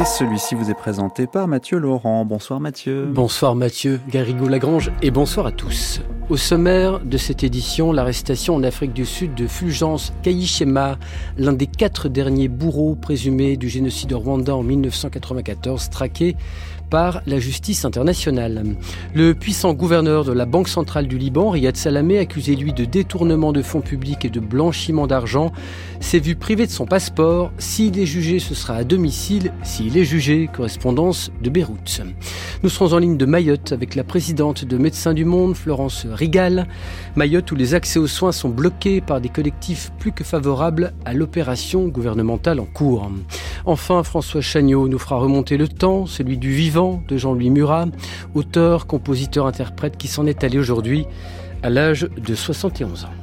Et celui-ci vous est présenté par Mathieu Laurent. Bonsoir Mathieu. Bonsoir Mathieu, Garrigou-Lagrange et bonsoir à tous. Au sommaire de cette édition, l'arrestation en Afrique du Sud de Fulgence Kayishema, l'un des quatre derniers bourreaux présumés du génocide de Rwanda en 1994, traqué par la justice internationale. Le puissant gouverneur de la Banque centrale du Liban, Riyad Salamé, accusé lui de détournement de fonds publics et de blanchiment d'argent, s'est vu privé de son passeport. S'il est jugé, ce sera à domicile. S'il est jugé, correspondance de Beyrouth. Nous serons en ligne de Mayotte avec la présidente de Médecins du Monde, Florence Rigal. Mayotte où les accès aux soins sont bloqués par des collectifs plus que favorables à l'opération gouvernementale en cours. Enfin, François Chagnot nous fera remonter le temps, celui du vivant de Jean-Louis Murat, auteur, compositeur, interprète qui s'en est allé aujourd'hui à l'âge de 71 ans.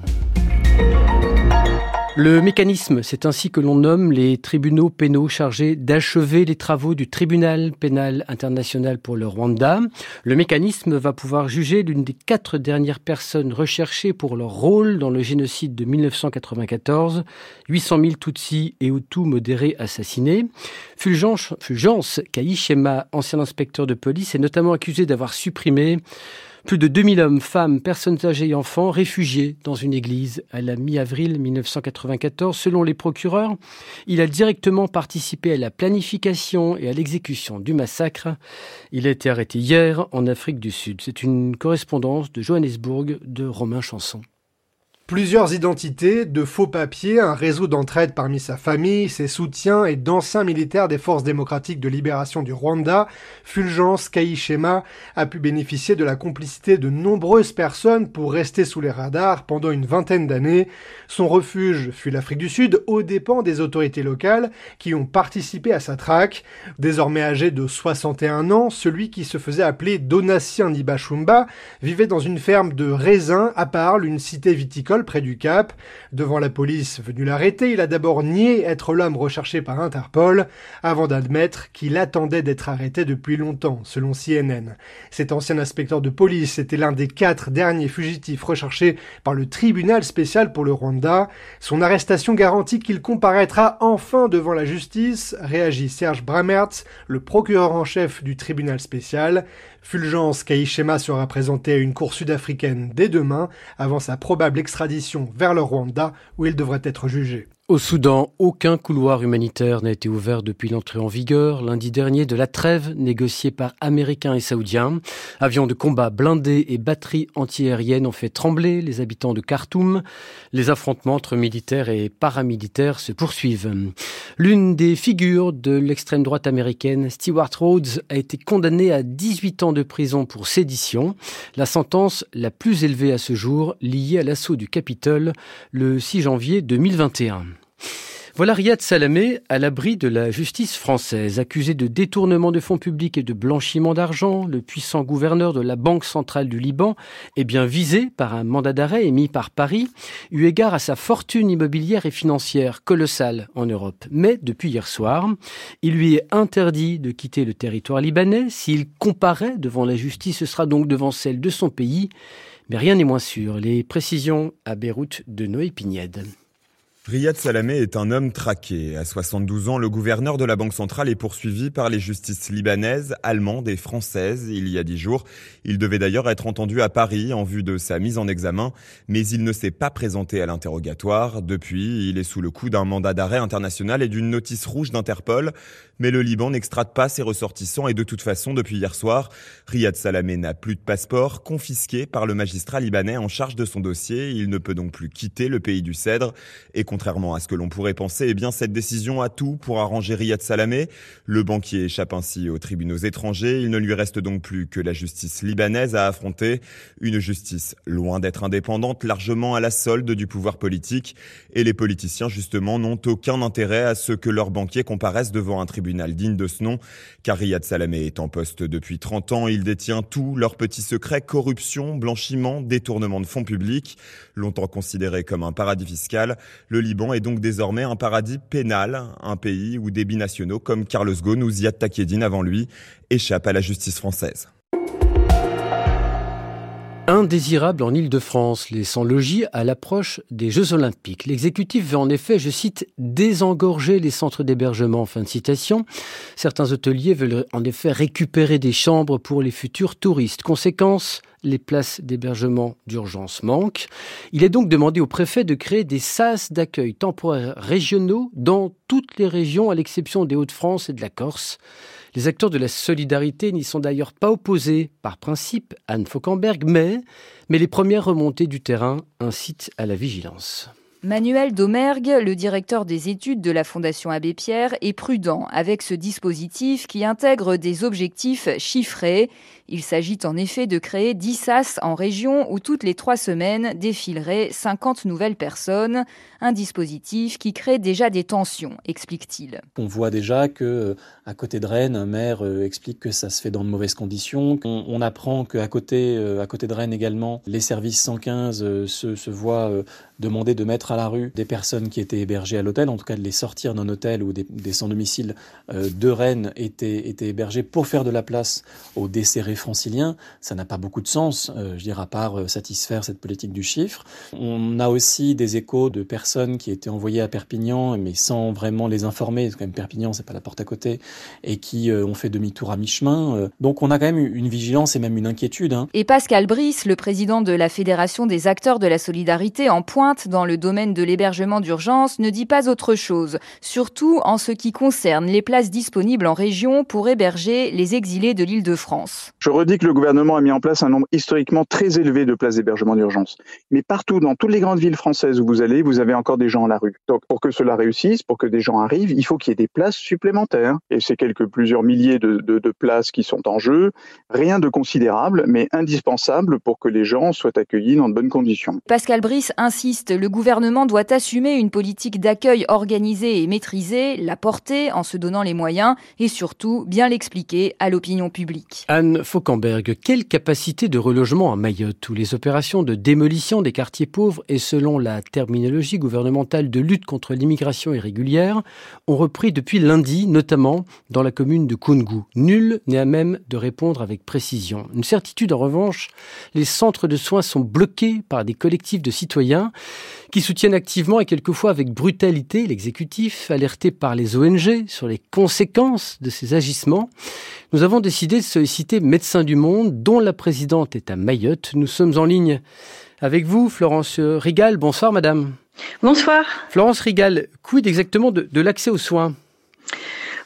Le mécanisme, c'est ainsi que l'on nomme les tribunaux pénaux chargés d'achever les travaux du tribunal pénal international pour le Rwanda. Le mécanisme va pouvoir juger l'une des quatre dernières personnes recherchées pour leur rôle dans le génocide de 1994, 800 000 Tutsis et Hutus modérés assassinés. Fulgence, Fulgence Kaishema, ancien inspecteur de police, est notamment accusé d'avoir supprimé plus de 2000 hommes, femmes, personnes âgées et enfants réfugiés dans une église à la mi-avril 1994. Selon les procureurs, il a directement participé à la planification et à l'exécution du massacre. Il a été arrêté hier en Afrique du Sud. C'est une correspondance de Johannesburg de Romain Chanson. Plusieurs identités, de faux papiers, un réseau d'entraide parmi sa famille, ses soutiens et d'anciens militaires des forces démocratiques de libération du Rwanda, Fulgence Kayishema a pu bénéficier de la complicité de nombreuses personnes pour rester sous les radars pendant une vingtaine d'années. Son refuge fut l'Afrique du Sud aux dépens des autorités locales qui ont participé à sa traque. Désormais âgé de 61 ans, celui qui se faisait appeler Donatien Nibashumba vivait dans une ferme de raisins à Parle, une cité viticole près du Cap. Devant la police venue l'arrêter, il a d'abord nié être l'homme recherché par Interpol, avant d'admettre qu'il attendait d'être arrêté depuis longtemps, selon CNN. Cet ancien inspecteur de police était l'un des quatre derniers fugitifs recherchés par le tribunal spécial pour le Rwanda. Son arrestation garantit qu'il comparaîtra enfin devant la justice, réagit Serge Bramertz, le procureur en chef du tribunal spécial. Fulgence Kaishema sera présenté à une cour sud-africaine dès demain, avant sa probable extradition vers le Rwanda, où il devrait être jugé. Au Soudan, aucun couloir humanitaire n'a été ouvert depuis l'entrée en vigueur lundi dernier de la trêve négociée par Américains et Saoudiens. Avions de combat blindés et batteries antiaériennes ont fait trembler les habitants de Khartoum. Les affrontements entre militaires et paramilitaires se poursuivent. L'une des figures de l'extrême droite américaine, Stewart Rhodes, a été condamnée à 18 ans de prison pour sédition, la sentence la plus élevée à ce jour liée à l'assaut du Capitole le 6 janvier 2021. Voilà Riyad Salamé à l'abri de la justice française, accusé de détournement de fonds publics et de blanchiment d'argent. Le puissant gouverneur de la Banque centrale du Liban est bien visé par un mandat d'arrêt émis par Paris, eu égard à sa fortune immobilière et financière colossale en Europe. Mais depuis hier soir, il lui est interdit de quitter le territoire libanais. S'il comparaît devant la justice, ce sera donc devant celle de son pays. Mais rien n'est moins sûr. Les précisions à Beyrouth de Noé Pignède. Riyad Salamé est un homme traqué. À 72 ans, le gouverneur de la Banque centrale est poursuivi par les justices libanaises, allemandes et françaises il y a dix jours. Il devait d'ailleurs être entendu à Paris en vue de sa mise en examen, mais il ne s'est pas présenté à l'interrogatoire. Depuis, il est sous le coup d'un mandat d'arrêt international et d'une notice rouge d'Interpol. Mais le Liban n'extrate pas ses ressortissants et de toute façon, depuis hier soir, Riyad Salamé n'a plus de passeport, confisqué par le magistrat libanais en charge de son dossier. Il ne peut donc plus quitter le pays du Cèdre et Contrairement à ce que l'on pourrait penser, eh bien cette décision a tout pour arranger Riyad Salamé. Le banquier échappe ainsi aux tribunaux étrangers. Il ne lui reste donc plus que la justice libanaise à affronter. Une justice loin d'être indépendante, largement à la solde du pouvoir politique. Et les politiciens, justement, n'ont aucun intérêt à ce que leurs banquiers comparaissent devant un tribunal digne de ce nom. Car Riyad Salamé est en poste depuis 30 ans. Il détient tous leurs petits secrets, corruption, blanchiment, détournement de fonds publics. Longtemps considéré comme un paradis fiscal, Liban est donc désormais un paradis pénal, un pays où des binationaux comme Carlos Ghosn ou Ziad Takedine avant lui échappent à la justice française. Indésirable en Ile-de-France, les sans-logis à l'approche des Jeux Olympiques. L'exécutif veut en effet, je cite, désengorger les centres d'hébergement. Fin de citation. Certains hôteliers veulent en effet récupérer des chambres pour les futurs touristes. Conséquence, les places d'hébergement d'urgence manquent. Il est donc demandé au préfet de créer des sas d'accueil temporaires régionaux dans toutes les régions, à l'exception des Hauts-de-France et de la Corse. Les acteurs de la solidarité n'y sont d'ailleurs pas opposés par principe, Anne Fauquemberg, mais, mais les premières remontées du terrain incitent à la vigilance. Manuel Domergue, le directeur des études de la Fondation Abbé Pierre, est prudent avec ce dispositif qui intègre des objectifs chiffrés. Il s'agit en effet de créer 10 SAS en région où toutes les trois semaines défileraient 50 nouvelles personnes. Un dispositif qui crée déjà des tensions, explique-t-il. On voit déjà que à côté de Rennes, un maire euh, explique que ça se fait dans de mauvaises conditions. On, apprend qu'à côté, euh, à côté de Rennes également, les services 115 euh, se, se voient demander de mettre à la rue des personnes qui étaient hébergées à l'hôtel, en tout cas de les sortir d'un hôtel où des, des sans-domicile de Rennes étaient, étaient hébergés pour faire de la place aux décès francilien, ça n'a pas beaucoup de sens, euh, je dirais, à part euh, satisfaire cette politique du chiffre. On a aussi des échos de personnes qui étaient envoyées à Perpignan, mais sans vraiment les informer, quand même Perpignan, c'est pas la porte à côté, et qui euh, ont fait demi-tour à mi-chemin. Donc on a quand même une vigilance et même une inquiétude. Hein. Et Pascal Brice, le président de la Fédération des acteurs de la solidarité en pointe dans le domaine de l'hébergement d'urgence, ne dit pas autre chose, surtout en ce qui concerne les places disponibles en région pour héberger les exilés de l'île de France. Je redis que le gouvernement a mis en place un nombre historiquement très élevé de places d'hébergement d'urgence. Mais partout, dans toutes les grandes villes françaises où vous allez, vous avez encore des gens à la rue. Donc, pour que cela réussisse, pour que des gens arrivent, il faut qu'il y ait des places supplémentaires. Et c'est quelques plusieurs milliers de, de, de, places qui sont en jeu. Rien de considérable, mais indispensable pour que les gens soient accueillis dans de bonnes conditions. Pascal Brice insiste, le gouvernement doit assumer une politique d'accueil organisée et maîtrisée, la porter en se donnant les moyens et surtout bien l'expliquer à l'opinion publique. Anne Fauquemberg quelle capacité de relogement à Mayotte où les opérations de démolition des quartiers pauvres et selon la terminologie gouvernementale de lutte contre l'immigration irrégulière ont repris depuis lundi, notamment dans la commune de Koungou. Nul n'est à même de répondre avec précision. Une certitude en revanche, les centres de soins sont bloqués par des collectifs de citoyens qui soutiennent activement et quelquefois avec brutalité l'exécutif, alerté par les ONG sur les conséquences de ces agissements. Nous avons décidé de solliciter Médecins du Monde, dont la présidente est à Mayotte. Nous sommes en ligne avec vous, Florence Rigal. Bonsoir, madame. Bonsoir. Florence Rigal, quid exactement de, de l'accès aux soins?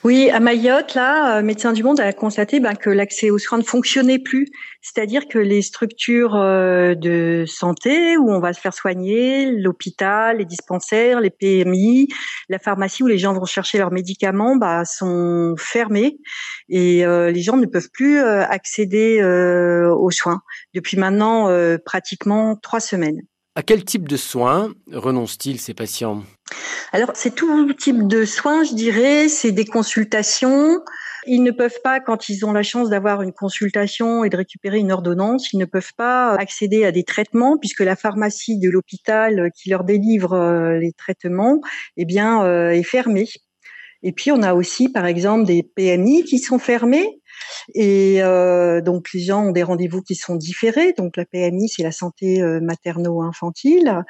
Oui, à Mayotte, là, euh, Médecins du Monde a constaté ben, que l'accès aux soins ne fonctionnait plus. C'est-à-dire que les structures euh, de santé où on va se faire soigner, l'hôpital, les dispensaires, les PMI, la pharmacie où les gens vont chercher leurs médicaments, bah, sont fermés et euh, les gens ne peuvent plus accéder aux soins depuis maintenant pratiquement trois semaines. À quel type de soins renoncent-ils ces patients? Alors, c'est tout type de soins, je dirais. C'est des consultations. Ils ne peuvent pas, quand ils ont la chance d'avoir une consultation et de récupérer une ordonnance, ils ne peuvent pas accéder à des traitements puisque la pharmacie de l'hôpital qui leur délivre euh, les traitements, eh bien, euh, est fermée. Et puis, on a aussi, par exemple, des PMI qui sont fermés et euh, donc les gens ont des rendez-vous qui sont différés. Donc la PMI, c'est la santé euh, materno-infantile.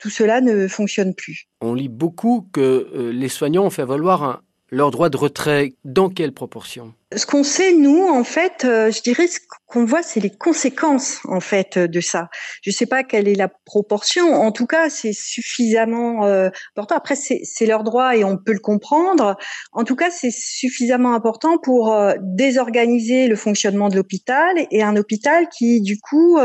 Tout cela ne fonctionne plus. On lit beaucoup que euh, les soignants ont fait valoir un, leur droit de retrait. Dans quelle proportion? Ce qu'on sait, nous, en fait, euh, je dirais ce qu'on voit, c'est les conséquences, en fait, de ça. Je ne sais pas quelle est la proportion. En tout cas, c'est suffisamment euh, important. Après, c'est leur droit et on peut le comprendre. En tout cas, c'est suffisamment important pour euh, désorganiser le fonctionnement de l'hôpital et un hôpital qui, du coup,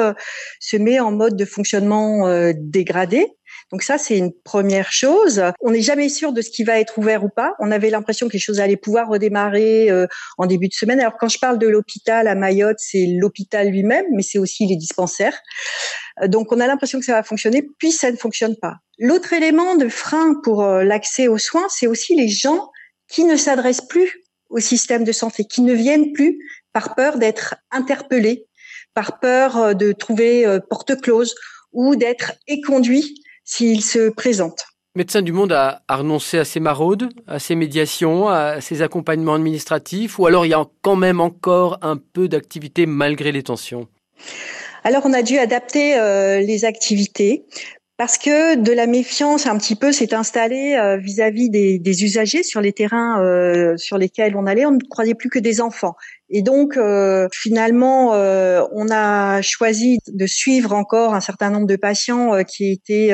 se met en mode de fonctionnement dégradé donc ça, c'est une première chose. On n'est jamais sûr de ce qui va être ouvert ou pas. On avait l'impression que les choses allaient pouvoir redémarrer euh, en début de semaine. Alors quand je parle de l'hôpital à Mayotte, c'est l'hôpital lui-même, mais c'est aussi les dispensaires. Euh, donc on a l'impression que ça va fonctionner, puis ça ne fonctionne pas. L'autre élément de frein pour euh, l'accès aux soins, c'est aussi les gens qui ne s'adressent plus au système de santé, qui ne viennent plus par peur d'être interpellés, par peur de trouver porte close ou d'être éconduits s'il se présente. Médecins du Monde a, renoncé à ses maraudes, à ses médiations, à ses accompagnements administratifs, ou alors il y a quand même encore un peu d'activité malgré les tensions? Alors on a dû adapter les activités parce que de la méfiance un petit peu s'est installée vis-à-vis des, des, usagers sur les terrains sur lesquels on allait. On ne croyait plus que des enfants. Et donc, euh, finalement, euh, on a choisi de suivre encore un certain nombre de patients euh, qui étaient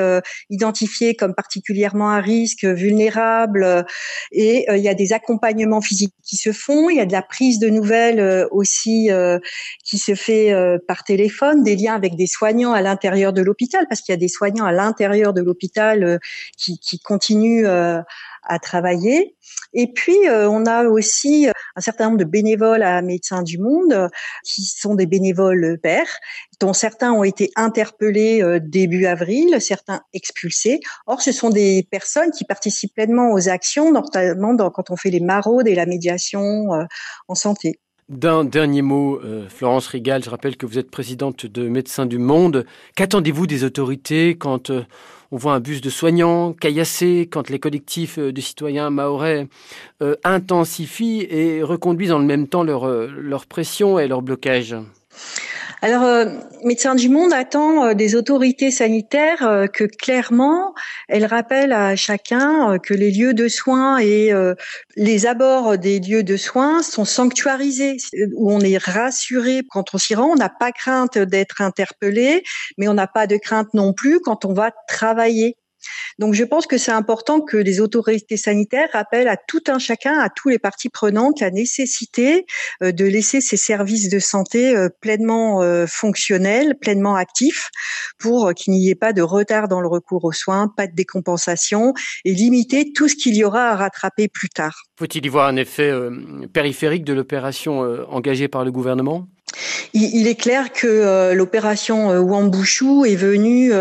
identifiés comme particulièrement à risque, vulnérables. Et il y a des accompagnements physiques qui se font. Il y a de la prise de nouvelles aussi qui se fait par téléphone, des liens avec des soignants à l'intérieur de l'hôpital, parce qu'il y a des soignants l'intérieur de l'hôpital qui, qui continuent à travailler. Et puis, euh, on a aussi euh, un certain nombre de bénévoles à Médecins du Monde euh, qui sont des bénévoles pères, dont certains ont été interpellés début avril, certains expulsés. Or, ce sont des personnes qui participent pleinement aux actions, notamment quand on fait les maraudes et la médiation en santé. D'un dernier mot, Florence Rigal, je rappelle que vous êtes présidente de Médecins du Monde. Qu'attendez-vous des autorités quand on voit un bus de soignants caillassé quand les collectifs euh, de citoyens maorais euh, intensifient et reconduisent en même temps euh, leur pression et leur blocage? Alors, euh, Médecins du Monde attend euh, des autorités sanitaires euh, que clairement elles rappellent à chacun que les lieux de soins et les abords des lieux de soins sont sanctuarisés, où on est rassuré quand on s'y rend. On n'a pas crainte d'être interpellé, mais on n'a pas de crainte non plus quand on va travailler. Donc je pense que c'est important que les autorités sanitaires rappellent à tout un chacun, à tous les parties prenantes, la nécessité euh, de laisser ces services de santé euh, pleinement euh, fonctionnels, pleinement actifs, pour qu'il n'y ait pas de retard dans le recours aux soins, pas de décompensation, et limiter tout ce qu'il y aura à rattraper plus tard. Faut-il y voir un effet périphérique de l'opération engagée par le gouvernement? Il, est clair que l'opération Wambushu est venue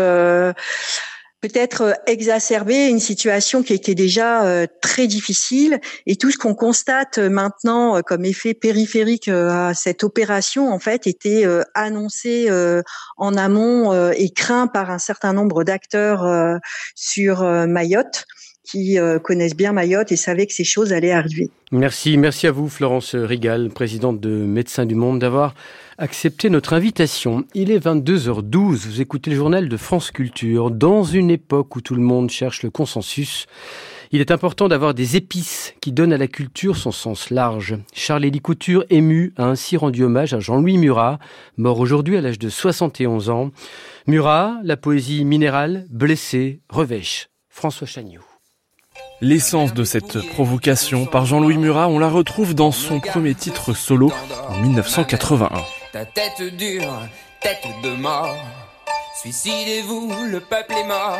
peut-être euh, exacerber une situation qui était déjà euh, très difficile. Et tout ce qu'on constate euh, maintenant comme effet périphérique à cette opération en fait était annoncé en amont et craint par un certain nombre d'acteurs sur Mayotte qui connaissent bien Mayotte et savaient que ces choses allaient arriver. Merci, merci à vous Florence Rigal, présidente de Médecins du Monde, d'avoir accepté notre invitation. Il est 22h12, vous écoutez le journal de France Culture. Dans une époque où tout le monde cherche le consensus, il est important d'avoir des épices qui donnent à la culture son sens large. Charles-Élie Couture, ému, a ainsi rendu hommage à Jean-Louis Murat, mort aujourd'hui à l'âge de 71 ans. Murat, la poésie minérale, blessé, revêche. François Chagnot. L'essence de cette provocation par Jean-Louis Murat, on la retrouve dans son premier titre solo en 1981. Ta tête dure, tête de mort. Suicidez-vous, le peuple est mort.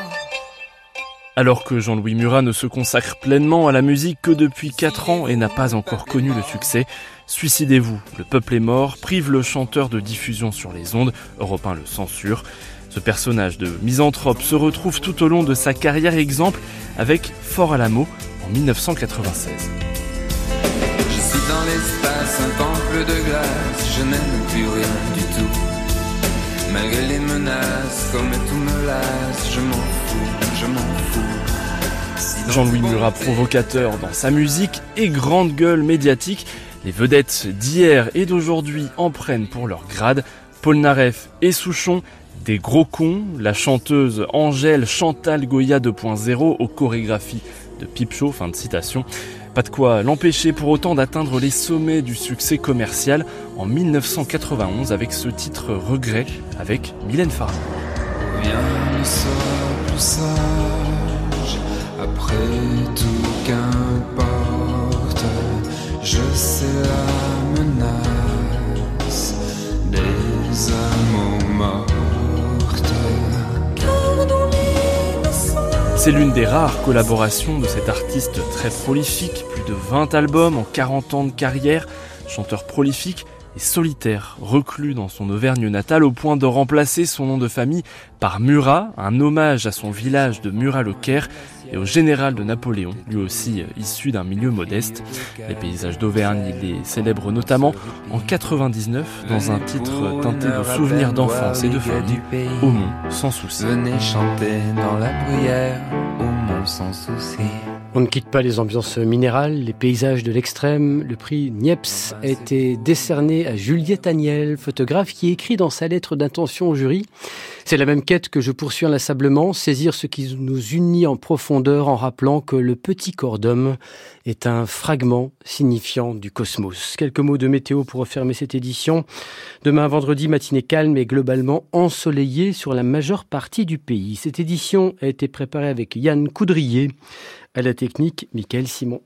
Alors que Jean-Louis Murat ne se consacre pleinement à la musique que depuis 4 ans et n'a pas encore connu le succès, Suicidez-vous, le peuple est mort prive le chanteur de diffusion sur les ondes, Europe 1 le censure. Ce personnage de misanthrope se retrouve tout au long de sa carrière exemple avec Fort Alamo en 1996. Je suis dans l'espace, un temple de glace, je n'aime plus rien du tout. Malgré les menaces, comme tout me lasse, je m'en fous, je m'en fous. Jean-Louis Murat provocateur dans sa musique et grande gueule médiatique, les vedettes d'hier et d'aujourd'hui en prennent pour leur grade. Paul Naref et Souchon, des gros cons, la chanteuse Angèle Chantal Goya 2.0 aux chorégraphies de Pipe fin de citation. Pas de quoi l'empêcher pour autant d'atteindre les sommets du succès commercial en 1991 avec ce titre Regret avec Mylène morts. C'est l'une des rares collaborations de cet artiste très prolifique, plus de 20 albums en 40 ans de carrière, chanteur prolifique et solitaire, reclus dans son Auvergne natale au point de remplacer son nom de famille par Murat, un hommage à son village de Murat-le-Caire et au général de Napoléon, lui aussi issu d'un milieu modeste. Les paysages d'Auvergne, il les célèbre notamment en 99 dans un titre teinté de souvenirs d'enfance et de famille, Au Mont sans souci. Chanter dans la bruyère, au Mont sans souci. On ne quitte pas les ambiances minérales, les paysages de l'extrême. Le prix Niepce a été décerné à Juliette Agnel, photographe qui écrit dans sa lettre d'intention au jury c'est la même quête que je poursuis inlassablement, saisir ce qui nous unit en profondeur en rappelant que le petit corps d'homme est un fragment signifiant du cosmos. Quelques mots de météo pour refermer cette édition. Demain vendredi, matinée calme et globalement ensoleillée sur la majeure partie du pays. Cette édition a été préparée avec Yann Coudrier, à la technique Michael Simon.